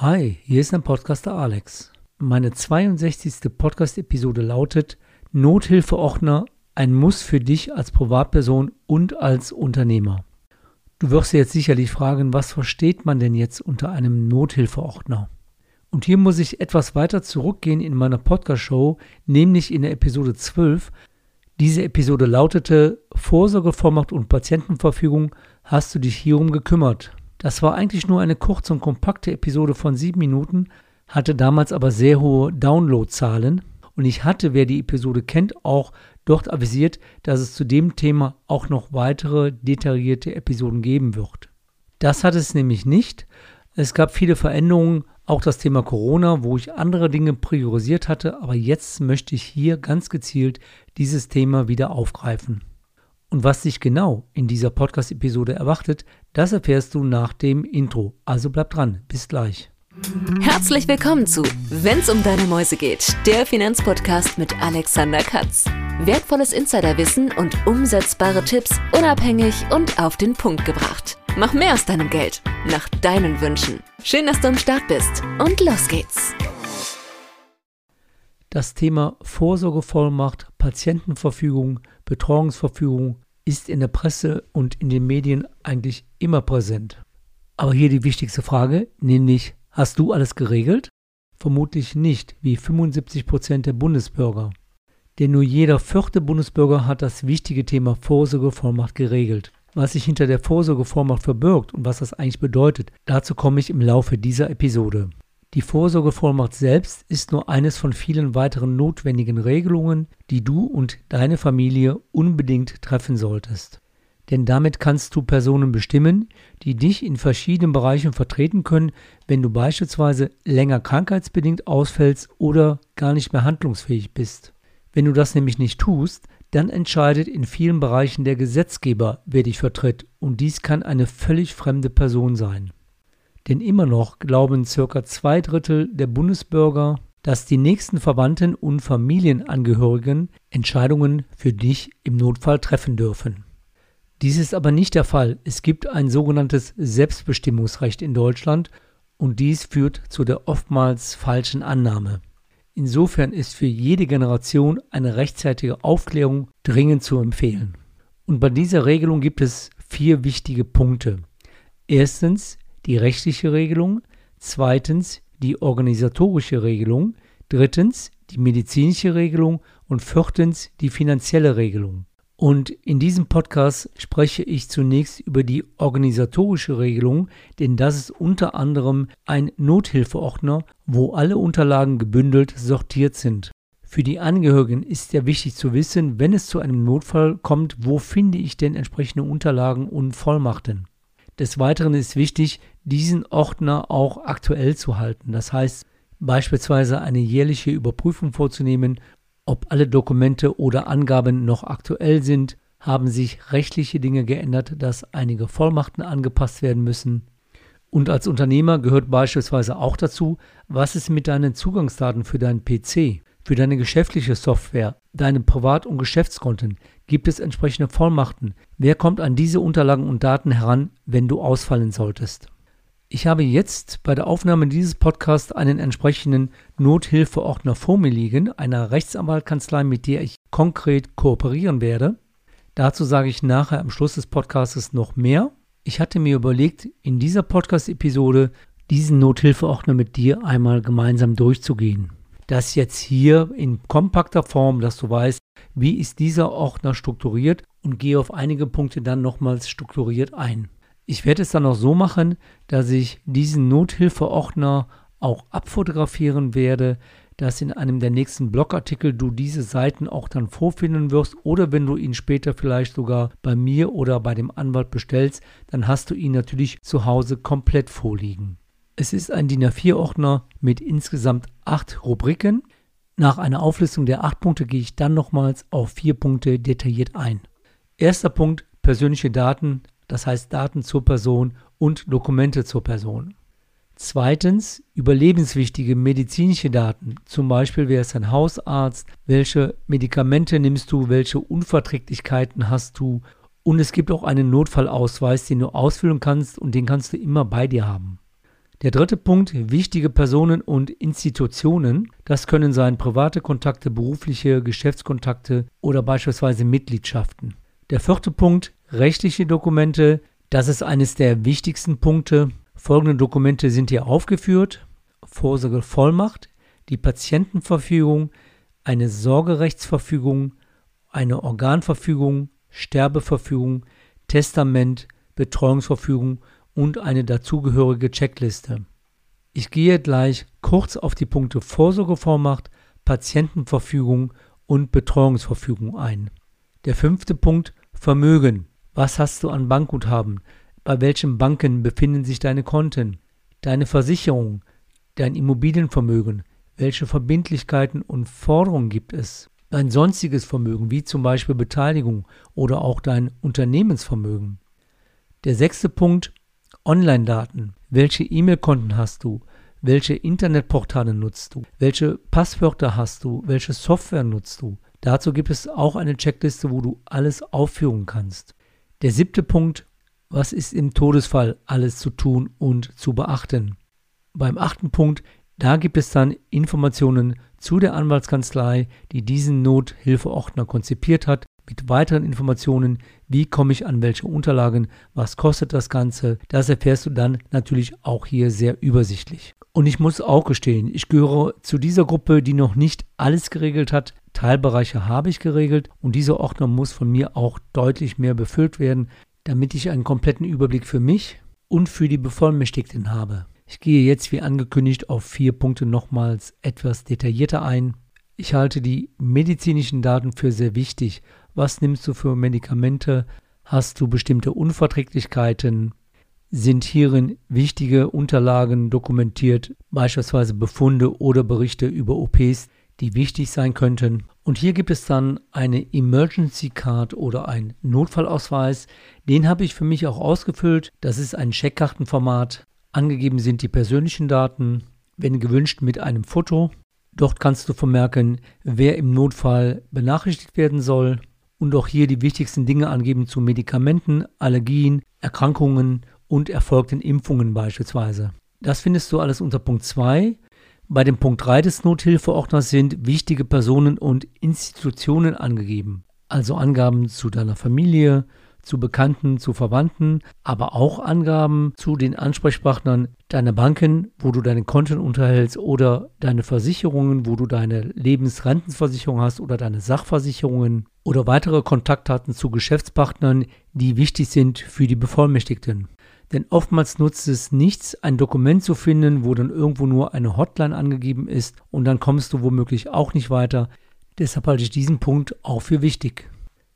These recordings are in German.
Hi, hier ist ein Podcaster Alex. Meine 62. Podcast-Episode lautet Nothilfeordner, ein Muss für dich als Privatperson und als Unternehmer. Du wirst dir jetzt sicherlich fragen, was versteht man denn jetzt unter einem Nothilfeordner? Und hier muss ich etwas weiter zurückgehen in meiner Podcast-Show, nämlich in der Episode 12. Diese Episode lautete Vorsorgevollmacht und Patientenverfügung. Hast du dich hierum gekümmert? Das war eigentlich nur eine kurze und kompakte Episode von sieben Minuten, hatte damals aber sehr hohe Downloadzahlen und ich hatte, wer die Episode kennt, auch dort avisiert, dass es zu dem Thema auch noch weitere detaillierte Episoden geben wird. Das hat es nämlich nicht. Es gab viele Veränderungen, auch das Thema Corona, wo ich andere Dinge priorisiert hatte, aber jetzt möchte ich hier ganz gezielt dieses Thema wieder aufgreifen. Und was dich genau in dieser Podcast-Episode erwartet, das erfährst du nach dem Intro. Also bleib dran. Bis gleich. Herzlich willkommen zu Wenn's um deine Mäuse geht, der Finanzpodcast mit Alexander Katz. Wertvolles Insiderwissen und umsetzbare Tipps unabhängig und auf den Punkt gebracht. Mach mehr aus deinem Geld, nach deinen Wünschen. Schön, dass du am Start bist und los geht's. Das Thema Vorsorgevollmacht, Patientenverfügung, Betreuungsverfügung ist in der Presse und in den Medien eigentlich immer präsent. Aber hier die wichtigste Frage, nämlich, hast du alles geregelt? Vermutlich nicht, wie 75 Prozent der Bundesbürger. Denn nur jeder vierte Bundesbürger hat das wichtige Thema Vorsorgevollmacht geregelt. Was sich hinter der Vorsorgevollmacht verbirgt und was das eigentlich bedeutet, dazu komme ich im Laufe dieser Episode. Die Vorsorgevollmacht selbst ist nur eines von vielen weiteren notwendigen Regelungen, die du und deine Familie unbedingt treffen solltest. Denn damit kannst du Personen bestimmen, die dich in verschiedenen Bereichen vertreten können, wenn du beispielsweise länger krankheitsbedingt ausfällst oder gar nicht mehr handlungsfähig bist. Wenn du das nämlich nicht tust, dann entscheidet in vielen Bereichen der Gesetzgeber, wer dich vertritt, und dies kann eine völlig fremde Person sein. Denn immer noch glauben circa zwei Drittel der Bundesbürger, dass die nächsten Verwandten und Familienangehörigen Entscheidungen für dich im Notfall treffen dürfen. Dies ist aber nicht der Fall. Es gibt ein sogenanntes Selbstbestimmungsrecht in Deutschland und dies führt zu der oftmals falschen Annahme. Insofern ist für jede Generation eine rechtzeitige Aufklärung dringend zu empfehlen. Und bei dieser Regelung gibt es vier wichtige Punkte. Erstens, die rechtliche Regelung, zweitens die organisatorische Regelung, drittens die medizinische Regelung und viertens die finanzielle Regelung. Und in diesem Podcast spreche ich zunächst über die organisatorische Regelung, denn das ist unter anderem ein Nothilfeordner, wo alle Unterlagen gebündelt sortiert sind. Für die Angehörigen ist ja wichtig zu wissen, wenn es zu einem Notfall kommt, wo finde ich denn entsprechende Unterlagen und Vollmachten. Des Weiteren ist wichtig, diesen Ordner auch aktuell zu halten. Das heißt, beispielsweise eine jährliche Überprüfung vorzunehmen, ob alle Dokumente oder Angaben noch aktuell sind, haben sich rechtliche Dinge geändert, dass einige Vollmachten angepasst werden müssen. Und als Unternehmer gehört beispielsweise auch dazu, was ist mit deinen Zugangsdaten für deinen PC, für deine geschäftliche Software, deine Privat- und Geschäftskonten, Gibt es entsprechende Vollmachten? Wer kommt an diese Unterlagen und Daten heran, wenn du ausfallen solltest? Ich habe jetzt bei der Aufnahme dieses Podcasts einen entsprechenden Nothilfeordner vor mir liegen, einer Rechtsanwaltkanzlei, mit der ich konkret kooperieren werde. Dazu sage ich nachher am Schluss des Podcasts noch mehr. Ich hatte mir überlegt, in dieser Podcast-Episode diesen Nothilfeordner mit dir einmal gemeinsam durchzugehen das jetzt hier in kompakter Form, dass du weißt, wie ist dieser Ordner strukturiert und gehe auf einige Punkte dann nochmals strukturiert ein. Ich werde es dann auch so machen, dass ich diesen Nothilfeordner auch abfotografieren werde, dass in einem der nächsten Blogartikel du diese Seiten auch dann vorfinden wirst oder wenn du ihn später vielleicht sogar bei mir oder bei dem Anwalt bestellst, dann hast du ihn natürlich zu Hause komplett vorliegen. Es ist ein DIN A4-Ordner mit insgesamt acht Rubriken. Nach einer Auflistung der acht Punkte gehe ich dann nochmals auf vier Punkte detailliert ein. Erster Punkt, persönliche Daten, das heißt Daten zur Person und Dokumente zur Person. Zweitens, überlebenswichtige medizinische Daten, zum Beispiel wer ist dein Hausarzt, welche Medikamente nimmst du, welche Unverträglichkeiten hast du und es gibt auch einen Notfallausweis, den du ausfüllen kannst und den kannst du immer bei dir haben. Der dritte Punkt, wichtige Personen und Institutionen. Das können sein private Kontakte, berufliche Geschäftskontakte oder beispielsweise Mitgliedschaften. Der vierte Punkt, rechtliche Dokumente. Das ist eines der wichtigsten Punkte. Folgende Dokumente sind hier aufgeführt. Vorsorgevollmacht, die Patientenverfügung, eine Sorgerechtsverfügung, eine Organverfügung, Sterbeverfügung, Testament, Betreuungsverfügung und eine dazugehörige Checkliste. Ich gehe gleich kurz auf die Punkte Vorsorgevollmacht, Patientenverfügung und Betreuungsverfügung ein. Der fünfte Punkt Vermögen. Was hast du an Bankguthaben? Bei welchen Banken befinden sich deine Konten? Deine Versicherung, dein Immobilienvermögen, welche Verbindlichkeiten und Forderungen gibt es? Dein sonstiges Vermögen, wie zum Beispiel Beteiligung oder auch dein Unternehmensvermögen. Der sechste Punkt, Online-Daten. Welche E-Mail-Konten hast du? Welche Internetportale nutzt du? Welche Passwörter hast du? Welche Software nutzt du? Dazu gibt es auch eine Checkliste, wo du alles aufführen kannst. Der siebte Punkt, was ist im Todesfall alles zu tun und zu beachten? Beim achten Punkt, da gibt es dann Informationen zu der Anwaltskanzlei, die diesen Nothilfeordner konzipiert hat, mit weiteren Informationen, wie komme ich an welche Unterlagen, was kostet das Ganze. Das erfährst du dann natürlich auch hier sehr übersichtlich. Und ich muss auch gestehen, ich gehöre zu dieser Gruppe, die noch nicht alles geregelt hat. Teilbereiche habe ich geregelt und dieser Ordner muss von mir auch deutlich mehr befüllt werden, damit ich einen kompletten Überblick für mich und für die Bevollmächtigten habe. Ich gehe jetzt wie angekündigt auf vier Punkte nochmals etwas detaillierter ein. Ich halte die medizinischen Daten für sehr wichtig. Was nimmst du für Medikamente? Hast du bestimmte Unverträglichkeiten? Sind hierin wichtige Unterlagen dokumentiert, beispielsweise Befunde oder Berichte über OPs, die wichtig sein könnten? Und hier gibt es dann eine Emergency Card oder ein Notfallausweis. Den habe ich für mich auch ausgefüllt. Das ist ein Checkkartenformat. Angegeben sind die persönlichen Daten, wenn gewünscht mit einem Foto. Dort kannst du vermerken, wer im Notfall benachrichtigt werden soll und auch hier die wichtigsten Dinge angeben zu Medikamenten, Allergien, Erkrankungen und erfolgten Impfungen beispielsweise. Das findest du alles unter Punkt 2. Bei dem Punkt 3 des Nothilfeordners sind wichtige Personen und Institutionen angegeben, also Angaben zu deiner Familie, zu Bekannten, zu Verwandten, aber auch Angaben zu den Ansprechpartnern deiner Banken, wo du deine Konten unterhältst oder deine Versicherungen, wo du deine Lebensrentenversicherung hast oder deine Sachversicherungen oder weitere Kontaktdaten zu Geschäftspartnern, die wichtig sind für die Bevollmächtigten. Denn oftmals nutzt es nichts, ein Dokument zu finden, wo dann irgendwo nur eine Hotline angegeben ist und dann kommst du womöglich auch nicht weiter. Deshalb halte ich diesen Punkt auch für wichtig.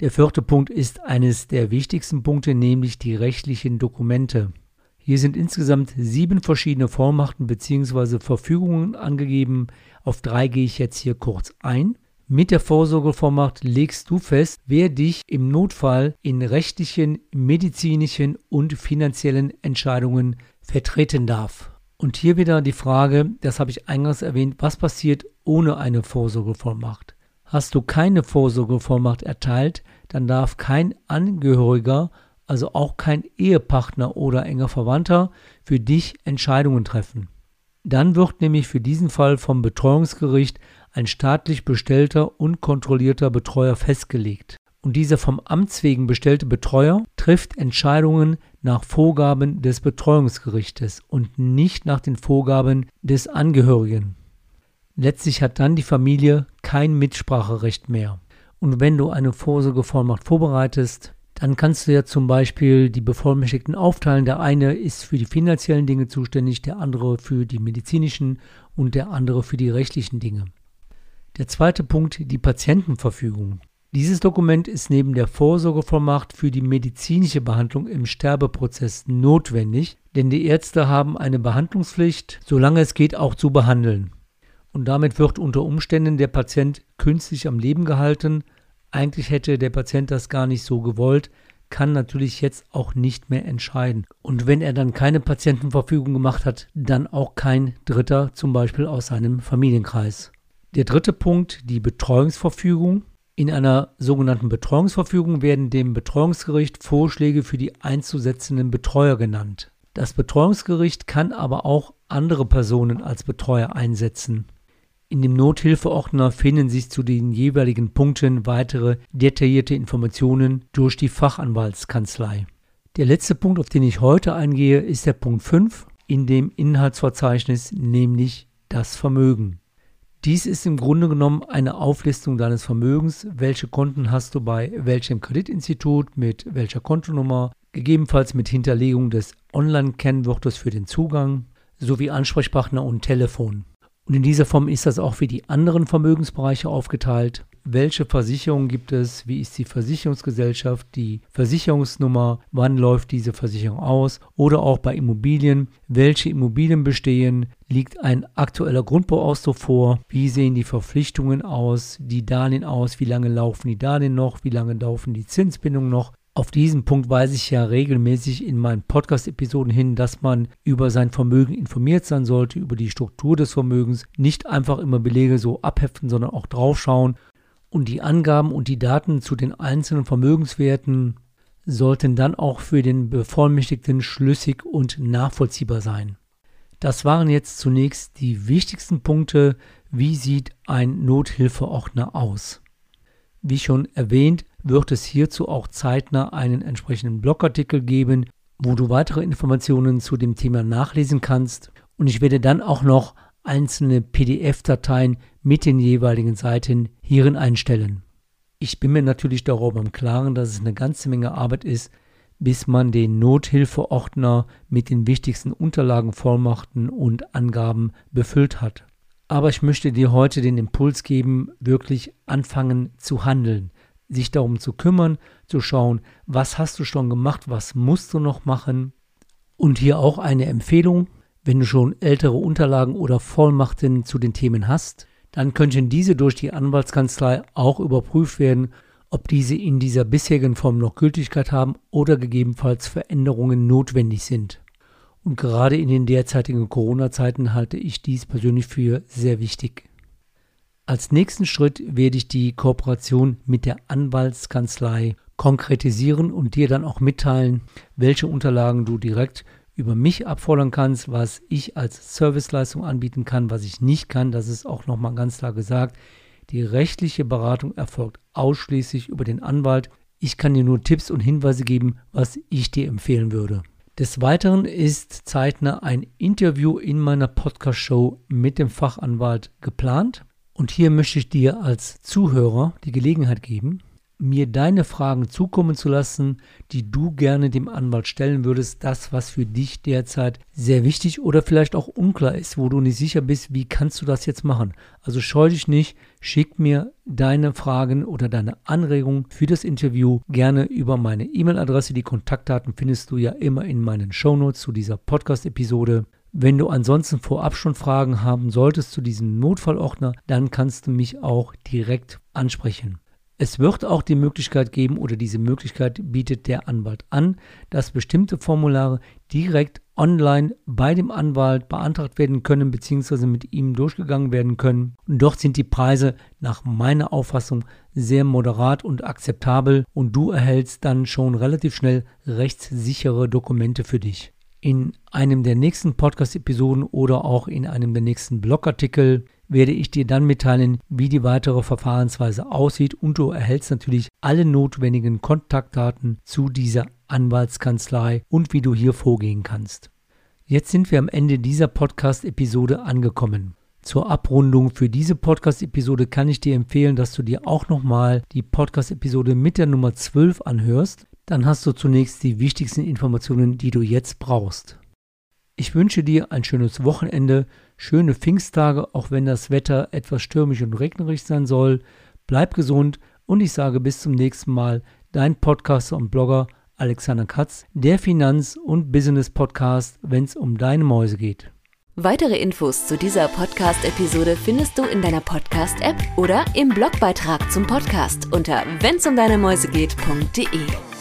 Der vierte Punkt ist eines der wichtigsten Punkte, nämlich die rechtlichen Dokumente. Hier sind insgesamt sieben verschiedene Vollmachten bzw. Verfügungen angegeben. Auf drei gehe ich jetzt hier kurz ein. Mit der Vorsorgevollmacht legst du fest, wer dich im Notfall in rechtlichen, medizinischen und finanziellen Entscheidungen vertreten darf. Und hier wieder die Frage, das habe ich eingangs erwähnt, was passiert ohne eine Vorsorgevollmacht? Hast du keine Vorsorgevollmacht erteilt, dann darf kein Angehöriger, also auch kein Ehepartner oder enger Verwandter, für dich Entscheidungen treffen. Dann wird nämlich für diesen Fall vom Betreuungsgericht ein staatlich bestellter und kontrollierter Betreuer festgelegt. Und dieser vom Amts wegen bestellte Betreuer trifft Entscheidungen nach Vorgaben des Betreuungsgerichtes und nicht nach den Vorgaben des Angehörigen. Letztlich hat dann die Familie kein Mitspracherecht mehr. Und wenn du eine Vorsorgevollmacht vorbereitest, dann kannst du ja zum Beispiel die Bevollmächtigten aufteilen. Der eine ist für die finanziellen Dinge zuständig, der andere für die medizinischen und der andere für die rechtlichen Dinge. Der zweite Punkt, die Patientenverfügung. Dieses Dokument ist neben der Vorsorgevollmacht für die medizinische Behandlung im Sterbeprozess notwendig, denn die Ärzte haben eine Behandlungspflicht, solange es geht, auch zu behandeln. Und damit wird unter Umständen der Patient künstlich am Leben gehalten. Eigentlich hätte der Patient das gar nicht so gewollt, kann natürlich jetzt auch nicht mehr entscheiden. Und wenn er dann keine Patientenverfügung gemacht hat, dann auch kein Dritter, zum Beispiel aus seinem Familienkreis. Der dritte Punkt, die Betreuungsverfügung. In einer sogenannten Betreuungsverfügung werden dem Betreuungsgericht Vorschläge für die einzusetzenden Betreuer genannt. Das Betreuungsgericht kann aber auch andere Personen als Betreuer einsetzen. In dem Nothilfeordner finden sich zu den jeweiligen Punkten weitere detaillierte Informationen durch die Fachanwaltskanzlei. Der letzte Punkt, auf den ich heute eingehe, ist der Punkt 5 in dem Inhaltsverzeichnis, nämlich das Vermögen. Dies ist im Grunde genommen eine Auflistung deines Vermögens. Welche Konten hast du bei welchem Kreditinstitut, mit welcher Kontonummer, gegebenenfalls mit Hinterlegung des Online-Kennwortes für den Zugang sowie Ansprechpartner und Telefon. Und in dieser Form ist das auch für die anderen Vermögensbereiche aufgeteilt. Welche Versicherungen gibt es? Wie ist die Versicherungsgesellschaft? Die Versicherungsnummer? Wann läuft diese Versicherung aus? Oder auch bei Immobilien. Welche Immobilien bestehen? Liegt ein aktueller Grundbauausdruck vor? Wie sehen die Verpflichtungen aus? Die Darlehen aus? Wie lange laufen die Darlehen noch? Wie lange laufen die Zinsbindungen noch? Auf diesen Punkt weise ich ja regelmäßig in meinen Podcast-Episoden hin, dass man über sein Vermögen informiert sein sollte, über die Struktur des Vermögens, nicht einfach immer Belege so abheften, sondern auch draufschauen. Und die Angaben und die Daten zu den einzelnen Vermögenswerten sollten dann auch für den Bevollmächtigten schlüssig und nachvollziehbar sein. Das waren jetzt zunächst die wichtigsten Punkte. Wie sieht ein Nothilfeordner aus? Wie schon erwähnt, wird es hierzu auch zeitnah einen entsprechenden Blogartikel geben, wo du weitere Informationen zu dem Thema nachlesen kannst. Und ich werde dann auch noch einzelne PDF-Dateien mit den jeweiligen Seiten hierin einstellen. Ich bin mir natürlich darüber im Klaren, dass es eine ganze Menge Arbeit ist, bis man den Nothilfeordner mit den wichtigsten Unterlagen, Vollmachten und Angaben befüllt hat. Aber ich möchte dir heute den Impuls geben, wirklich anfangen zu handeln, sich darum zu kümmern, zu schauen, was hast du schon gemacht, was musst du noch machen. Und hier auch eine Empfehlung, wenn du schon ältere Unterlagen oder Vollmachten zu den Themen hast, dann könnten diese durch die Anwaltskanzlei auch überprüft werden, ob diese in dieser bisherigen Form noch Gültigkeit haben oder gegebenenfalls Veränderungen notwendig sind. Und gerade in den derzeitigen Corona-Zeiten halte ich dies persönlich für sehr wichtig. Als nächsten Schritt werde ich die Kooperation mit der Anwaltskanzlei konkretisieren und dir dann auch mitteilen, welche Unterlagen du direkt über mich abfordern kannst, was ich als Serviceleistung anbieten kann, was ich nicht kann. Das ist auch nochmal ganz klar gesagt. Die rechtliche Beratung erfolgt ausschließlich über den Anwalt. Ich kann dir nur Tipps und Hinweise geben, was ich dir empfehlen würde. Des Weiteren ist zeitnah ein Interview in meiner Podcast-Show mit dem Fachanwalt geplant. Und hier möchte ich dir als Zuhörer die Gelegenheit geben, mir deine Fragen zukommen zu lassen, die du gerne dem Anwalt stellen würdest, das, was für dich derzeit sehr wichtig oder vielleicht auch unklar ist, wo du nicht sicher bist, wie kannst du das jetzt machen. Also scheu dich nicht, schick mir deine Fragen oder deine Anregungen für das Interview gerne über meine E-Mail-Adresse. Die Kontaktdaten findest du ja immer in meinen Shownotes zu dieser Podcast-Episode. Wenn du ansonsten vorab schon Fragen haben solltest zu diesem Notfallordner, dann kannst du mich auch direkt ansprechen. Es wird auch die Möglichkeit geben oder diese Möglichkeit bietet der Anwalt an, dass bestimmte Formulare direkt online bei dem Anwalt beantragt werden können bzw. mit ihm durchgegangen werden können. Und dort sind die Preise nach meiner Auffassung sehr moderat und akzeptabel und du erhältst dann schon relativ schnell rechtssichere Dokumente für dich. In einem der nächsten Podcast-Episoden oder auch in einem der nächsten Blogartikel werde ich dir dann mitteilen, wie die weitere Verfahrensweise aussieht und du erhältst natürlich alle notwendigen Kontaktdaten zu dieser Anwaltskanzlei und wie du hier vorgehen kannst. Jetzt sind wir am Ende dieser Podcast-Episode angekommen. Zur Abrundung für diese Podcast-Episode kann ich dir empfehlen, dass du dir auch nochmal die Podcast-Episode mit der Nummer 12 anhörst. Dann hast du zunächst die wichtigsten Informationen, die du jetzt brauchst. Ich wünsche dir ein schönes Wochenende, schöne Pfingsttage, auch wenn das Wetter etwas stürmisch und regnerig sein soll. Bleib gesund und ich sage bis zum nächsten Mal, dein Podcaster und Blogger Alexander Katz, der Finanz- und Business-Podcast, wenn es um deine Mäuse geht. Weitere Infos zu dieser Podcast-Episode findest du in deiner Podcast-App oder im Blogbeitrag zum Podcast unter wennsumdeinemäusegeht.de.